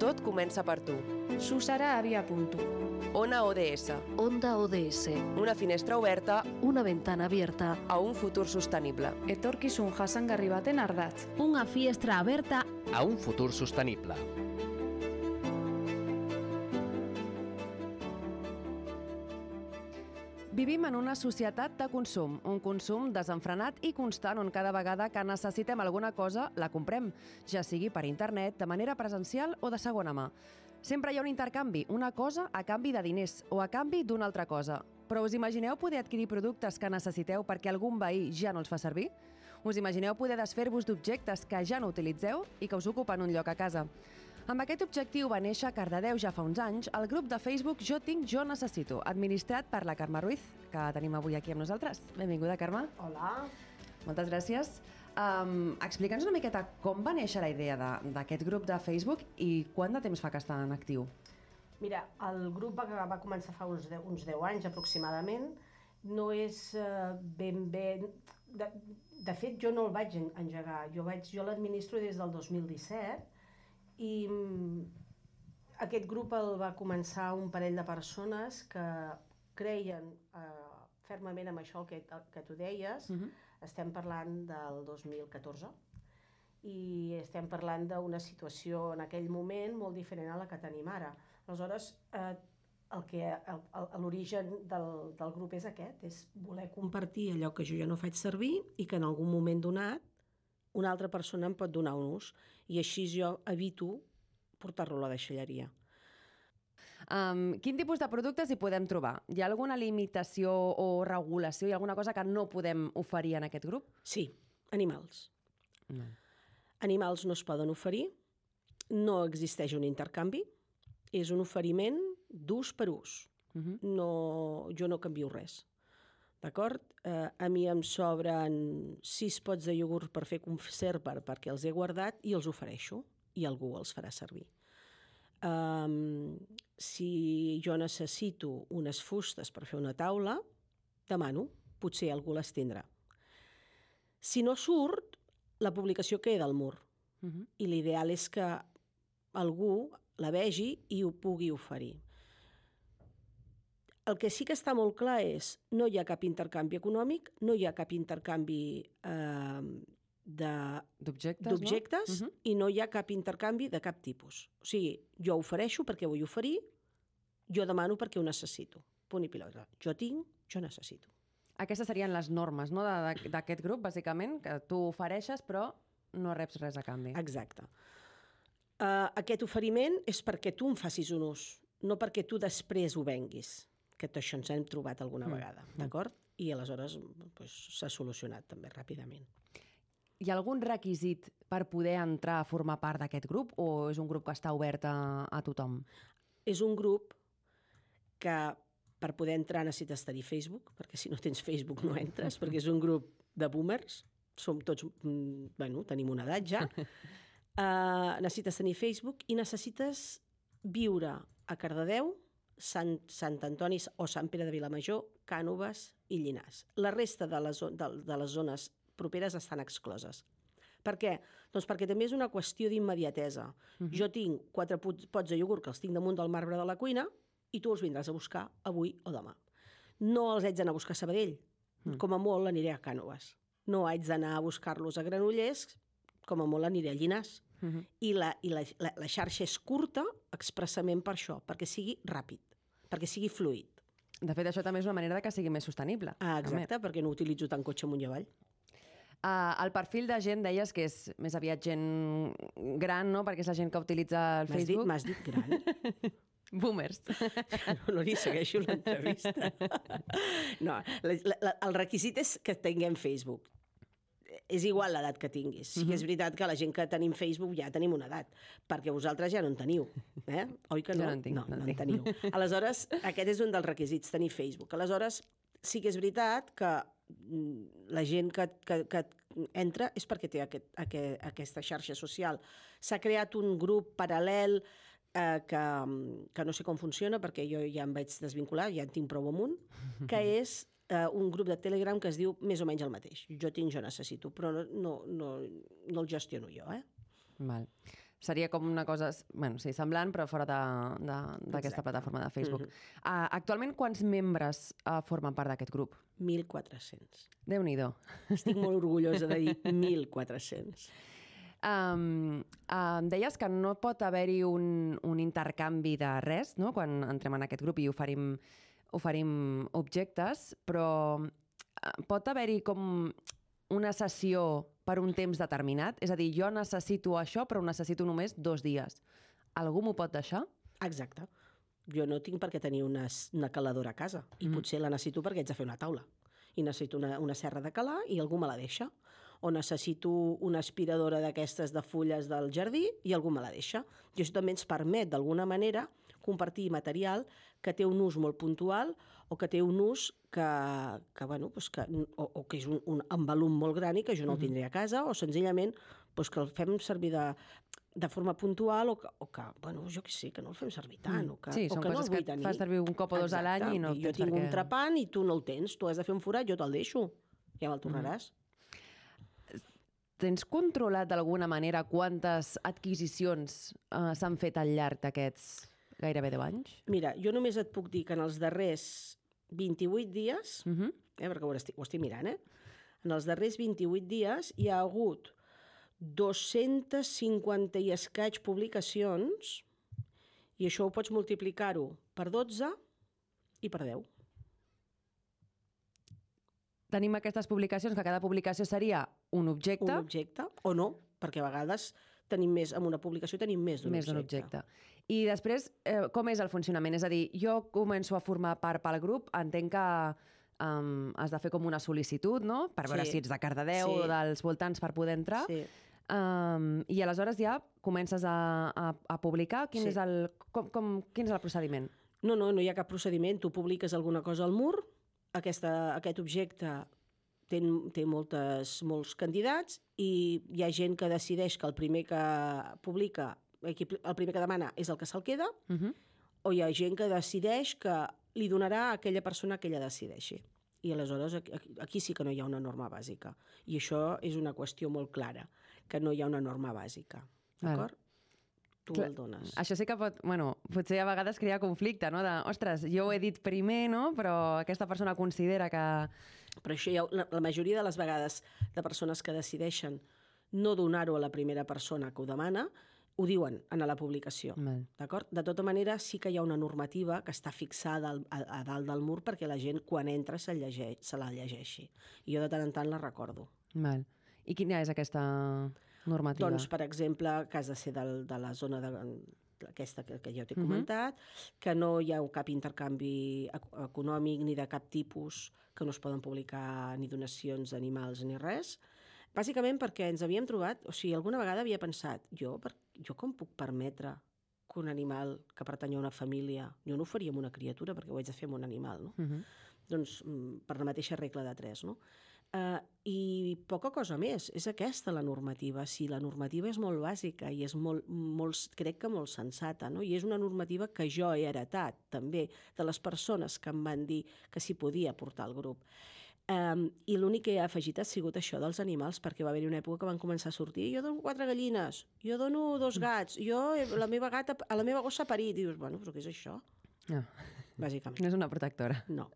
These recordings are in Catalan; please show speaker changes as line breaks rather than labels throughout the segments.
Tot comença per tu.
Susara havia punto.
Ona ODS,
Onda ODS,
una finestra oberta
una ventana abierta,
a un futur sostenible.
Etorkizun jasangarri baten ardatz.
Unha fiestra aberta
a un futur sostenible.
Vivim en una societat de consum, un consum desenfrenat i constant on cada vegada que necessitem alguna cosa la comprem, ja sigui per internet, de manera presencial o de segona mà. Sempre hi ha un intercanvi, una cosa a canvi de diners o a canvi d'una altra cosa. Però us imagineu poder adquirir productes que necessiteu perquè algun veí ja no els fa servir? Us imagineu poder desfer-vos d'objectes que ja no utilitzeu i que us ocupen un lloc a casa? Amb aquest objectiu va néixer a Cardedeu ja fa uns anys el grup de Facebook Jo tinc, jo necessito, administrat per la Carme Ruiz, que tenim avui aquí amb nosaltres. Benvinguda, Carme.
Hola.
Moltes gràcies. Um, Explica'ns una miqueta com va néixer la idea de- d'aquest grup de Facebook i quant de temps fa que està en actiu?
Mira, el grup va, va començar fa uns 10, uns 10 anys aproximadament. No és eh, ben bé... De, de fet, jo no el vaig en- engegar. Jo, vaig, jo l'administro des del 2017 i mm, aquest grup el va començar un parell de persones que creien eh, fermament amb això que, que tu deies. Uh -huh. Estem parlant del 2014 i estem parlant d'una situació en aquell moment molt diferent a la que tenim ara. Aleshores, eh, el que l'origen del, del grup és aquest, és voler compartir allò que jo ja no faig servir i que en algun moment donat una altra persona em pot donar un ús i així jo evito portar-lo a la deixalleria.
Um, quin tipus de productes hi podem trobar? Hi ha alguna limitació o regulació? Hi ha alguna cosa que no podem oferir en aquest grup?
Sí, animals.
No.
Animals no es poden oferir, no existeix un intercanvi, és un oferiment d'ús per ús. Uh -huh. no, jo no canvio res. D'acord? Eh, a mi em sobren sis pots de iogurt per fer conserva perquè els he guardat i els ofereixo i algú els farà servir. Um, si jo necessito unes fustes per fer una taula, demano, potser algú les tindrà. Si no surt, la publicació queda al mur. Uh -huh. I l'ideal és que algú la vegi i ho pugui oferir. El que sí que està molt clar és no hi ha cap intercanvi econòmic, no hi ha cap intercanvi eh, de
D'objectes, no? Uh -huh.
i no hi ha cap intercanvi de cap tipus. O sigui, jo ofereixo perquè vull oferir, jo demano perquè ho necessito. Punt i pilota. Jo tinc, jo necessito.
Aquestes serien les normes no, d'aquest grup, bàsicament, que tu ofereixes però no reps res a canvi.
Exacte. Uh, aquest oferiment és perquè tu em facis un ús, no perquè tu després ho venguis, que tot això ens hem trobat alguna mm. vegada, d'acord? I aleshores pues, s'ha solucionat també ràpidament.
Hi ha algun requisit per poder entrar a formar part d'aquest grup o és un grup que està obert a, a tothom?
És un grup que per poder entrar necessites tenir Facebook, perquè si no tens Facebook no entres, perquè és un grup de boomers, som tots, mm, bueno, tenim una edat ja, uh, necessites tenir Facebook i necessites viure a Cardedeu, Sant, Sant Antoni o Sant Pere de Vilamajor, Cànoves i Llinars. La resta de les, de, de les zones properes estan excloses. Per què? Doncs perquè també és una qüestió d'immediatesa. Uh -huh. Jo tinc quatre pot- pots de iogurt que els tinc damunt del marbre de la cuina i tu els vindràs a buscar avui o demà. No els haig d'anar a buscar a Sabadell. Mm. Com a molt aniré a Cànoves. No haig d'anar a buscar-los a Granollers, com a molt aniré a Llinars. Uh -huh. I, la, i la, la, la xarxa és curta expressament per això, perquè sigui ràpid, perquè sigui fluid.
De fet, això també és una manera de que sigui més sostenible.
Ah,
també.
exacte, perquè no utilitzo tant cotxe amunt i avall.
Uh, el perfil de gent, deies que és més aviat gent gran, no? Perquè és la gent que utilitza el
M'has dit,
Facebook.
m'has dit gran?
Boomers.
No, no li segueixo l'entrevista. No, la, la, el requisit és que tinguem Facebook. És igual l'edat que tinguis. Sí que és veritat que la gent que tenim Facebook ja tenim una edat, perquè vosaltres ja no en teniu. Eh? Oi que
Jo
no?
no en tinc,
no,
no
no en teniu. Aleshores, aquest és un dels requisits, tenir Facebook. Aleshores, sí que és veritat que mm, la gent que, que, que, entra és perquè té aquest, aquest, aquesta xarxa social. S'ha creat un grup paral·lel eh, que, que no sé com funciona perquè jo ja em vaig desvincular, ja en tinc prou amunt, que és eh, un grup de Telegram que es diu més o menys el mateix. Jo tinc, jo necessito, però no, no, no, no el gestiono jo, eh?
Val. Seria com una cosa, bueno, sí, semblant, però fora de- de- d'aquesta plataforma de Facebook.
Mhm.
uh, actualment, quants membres uh, formen part d'aquest grup?
1.400.
Déu-n'hi-do.
Estic molt orgullosa de dir 1.400.
Um, um, deies que no pot haver-hi un, un intercanvi de res no? quan entrem en aquest grup i oferim, oferim objectes, però eh, pot haver-hi com una sessió per un temps determinat? És a dir, jo necessito això, però ho necessito només dos dies. Algú m'ho pot deixar?
Exacte. Jo no tinc per què tenir una, una caladora a casa i
Mm.
potser la necessito perquè haig de fer una taula. I necessito una, una serra de calar i algú me la deixa. O necessito una aspiradora d'aquestes de fulles del jardí i algú me la deixa. I això també ens permet, d'alguna manera, compartir material que té un ús molt puntual o que té un ús que, que, bueno, pues que, o, o que és un, un envolum molt gran i que jo no el tindré a casa o senzillament pues que el fem servir de, de forma puntual o que, o que bueno, jo què sé, que no el fem servir tant o que,
Sí,
o
són
que no
coses
el
que
vull tenir.
fas servir un cop o dos a l'any i no
jo tinc
per
un trepant i tu no el tens, tu has de fer un forat, jo te'l deixo. Ja me'l tornaràs.
Tens controlat d'alguna manera quantes adquisicions uh, s'han fet al llarg d'aquests gairebé 10 anys?
Mira, jo només et puc dir que en els darrers 28 dies,
Uh -huh.
eh, perquè ho estic, ho estic mirant, eh? En els darrers 28 dies hi ha hagut 250 i escaig publicacions i això ho pots multiplicar-ho per 12 i per 10.
Tenim aquestes publicacions, que cada publicació seria un objecte,
Un objecte, o no, perquè a vegades tenim més, amb una publicació tenim més d'un objecte.
objecte. I després, eh, com és el funcionament? És a dir, jo començo a formar part pel grup, entenc que um, has de fer com una sol·licitud, no?, per veure
Sí.
si ets de Cardedeu
Sí.
o dels voltants per poder entrar.
Sí.
Um, I aleshores ja comences a, a, a publicar. Quin,
Sí.
és el, com, com, quin és el procediment?
No, no, no hi ha cap procediment. Tu publiques alguna cosa al mur, aquesta, aquest objecte té, té moltes, molts candidats i hi ha gent que decideix que el primer que publica, el primer que demana és el que se'l queda,
Uh -huh.
o hi ha gent que decideix que li donarà a aquella persona que ella decideixi. I aleshores aquí, aquí- sí que no hi ha una norma bàsica. I això és una qüestió molt clara, que no hi ha una norma bàsica. D'acord? Tu
Clar,
el dones.
Això sí que pot, bueno, potser a vegades crea conflicte, no? De, ostres, jo ho he dit primer, no? Però aquesta persona considera que...
Però això ja, la, la majoria de les vegades de persones que decideixen no donar-ho a la primera persona que ho demana, ho diuen en la publicació. D'acord? De tota manera, sí que hi ha una normativa que està fixada al, a, a dalt del mur perquè la gent, quan entra, se, llegeix, se la llegeixi. I jo de tant en tant la recordo.
Val. I quina és aquesta normativa?
Doncs, per exemple, que has de ser del, de la zona de, aquesta que, que jo t'he
Mhm.
comentat, que no hi ha cap intercanvi ec- econòmic ni de cap tipus, que no es poden publicar ni donacions d'animals ni res. Bàsicament perquè ens havíem trobat, o sigui, alguna vegada havia pensat, jo, per, jo com puc permetre que un animal que pertany a una família, jo no ho faria amb una criatura perquè ho haig de fer amb un animal, no?
Uh -huh.
doncs, mm, per la mateixa regla de tres. No? Uh, I poca cosa més, és aquesta la normativa. Sí, la normativa és molt bàsica i és molt, molt, crec que molt sensata, no? i és una normativa que jo he heretat també de les persones que em van dir que s'hi podia portar al grup. Um, I l'únic que he afegit ha sigut això dels animals, perquè va haver-hi una època que van començar a sortir jo dono quatre gallines, jo dono dos gats, jo, eh, la meva gata, a la meva gossa parit. I dius, bueno, però què és això?
No,
Bàsicament.
no és una protectora.
No.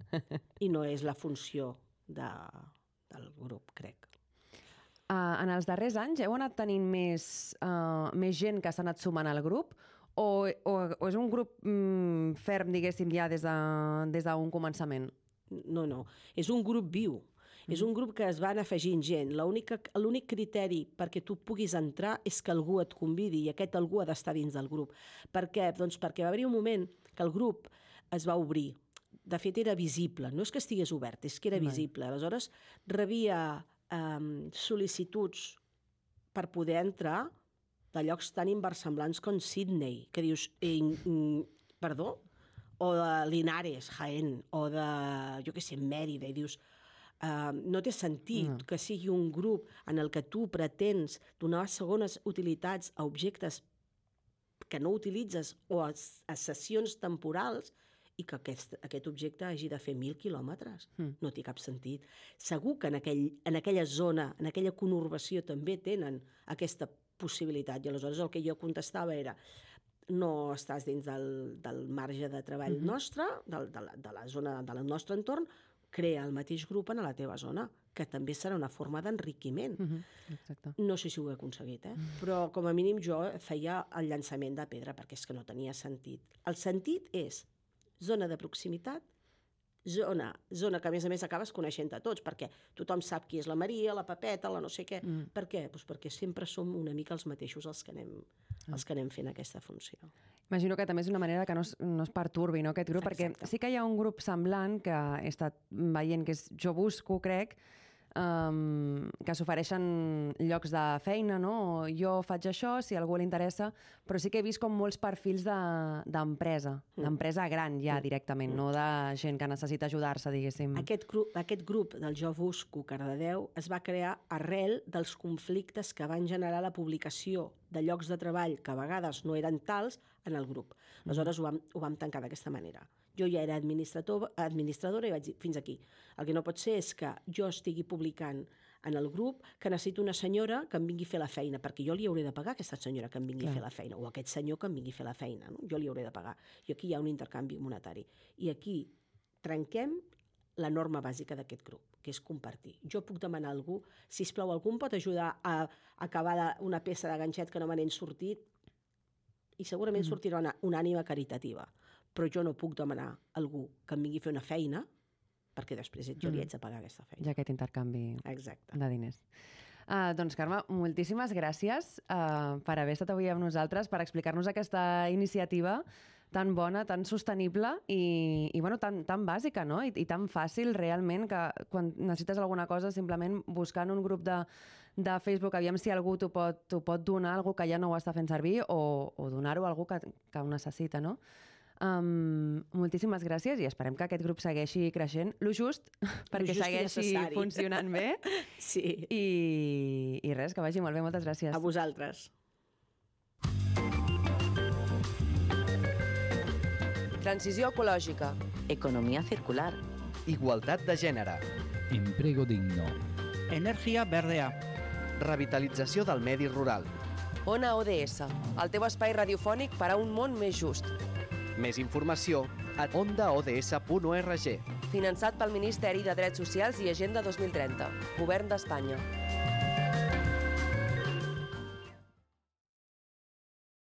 I no és la funció de, del grup, crec.
Uh, en els darrers anys heu anat tenint més, uh, més gent que s'ha anat sumant al grup o, o, o és un grup mm, ferm, diguéssim, ja des d'un de, des començament?
No, no. És un grup viu. És un grup que es van afegint gent. L'únic criteri perquè tu puguis entrar és que algú et convidi i aquest algú ha d'estar dins del grup. Per què? Doncs perquè va haver-hi un moment que el grup es va obrir. De fet, era visible. No és que estigués obert, és que era visible. Aleshores, rebia um, sol·licituds per poder entrar de llocs tan inversemblants com Sydney, que dius, eh, perdó? O de Linares, Jaén, o de, jo què sé, Mèrida, i dius, Uh, no té sentit
No.
que sigui un grup en el que tu pretens donar segones utilitats a objectes que no utilitzes o a, a sessions temporals i que aquest, aquest objecte hagi de fer mil quilòmetres.
Mm.
No té cap sentit. Segur que en, aquell, en aquella zona, en aquella conurbació, també tenen aquesta possibilitat. I aleshores el que jo contestava era no estàs dins del, del marge de treball
Mhm.
nostre, del, de, la, de la zona del nostre entorn, crea el mateix grup en la teva zona, que també serà una forma d'enriquiment.
Mhm, Exacte.
No sé si ho he aconseguit, eh? però com a mínim jo feia el llançament de pedra perquè és que no tenia sentit. El sentit és zona de proximitat, zona, zona que a més a més acabes coneixent a tots, perquè tothom sap qui és la Maria, la Pepeta, la no sé què.
Mm.
Per què? Pues perquè sempre som una mica els mateixos els que anem, els que anem fent aquesta funció.
Imagino que també és una manera que no es, no es perturbi no, aquest grup,
Exacte.
perquè sí que hi ha un grup semblant que he estat veient, que és Jo Busco, crec, um, que s'ofereixen llocs de feina, no? Jo faig això, si algú li interessa, però sí que he vist com molts perfils de- d'empresa, de,
Mm.
d'empresa gran ja directament, no de gent que necessita ajudar-se, diguéssim.
Aquest, grup, aquest grup del Jo Busco Cardedeu es va crear arrel dels conflictes que van generar la publicació de llocs de treball que a vegades no eren tals en el grup. Aleshores ho vam, ho vam tancar d'aquesta manera. Jo ja era administrador, administradora i vaig dir, fins aquí. El que no pot ser és que jo estigui publicant en el grup que necessito una senyora que em vingui a fer la feina, perquè jo li hauré de pagar aquesta senyora que em vingui
Clar.
a fer la feina, o aquest senyor que em vingui a fer la feina, no? jo li hauré de pagar. I aquí hi ha un intercanvi monetari. I aquí trenquem la norma bàsica d'aquest grup, que és compartir. Jo puc demanar a algú, si plau, algú em pot ajudar a acabar una peça de ganxet que no me n'he sortit? I segurament
Mhm.
sortirà una, una ànima caritativa. Però jo no puc demanar a algú que em vingui a fer una feina perquè després jo li
Mhm.
haig de pagar aquesta feina.
ha aquest intercanvi
Exacte.
de diners. Uh, doncs, Carme, moltíssimes gràcies uh, per haver estat avui amb nosaltres, per explicar-nos aquesta iniciativa tan bona, tan sostenible i, i bueno, tan, tan bàsica, no? I, I tan fàcil, realment, que quan necessites alguna cosa, simplement buscant un grup de, de Facebook, aviam si algú t'ho pot, pot donar, algú que ja no ho està fent servir, o, o donar-ho a algú que, que ho necessita, no? Um, moltíssimes gràcies i esperem que aquest grup segueixi creixent, lo just, perquè
just i
segueixi
necessari.
funcionant bé.
Sí.
I, I res, que vagi molt bé, moltes gràcies.
A vosaltres.
Transició ecològica.
Economía circular.
Igualtat de gènere.
Empleo digno.
Energia berdea.
Revitalització del medi rural.
Ona ODS, el teu espai radiofònic per a un món més just.
Més informació a ondaods.org.
Finançat pel Ministeri de Drets Socials i Agenda 2030. Govern d'Espanya.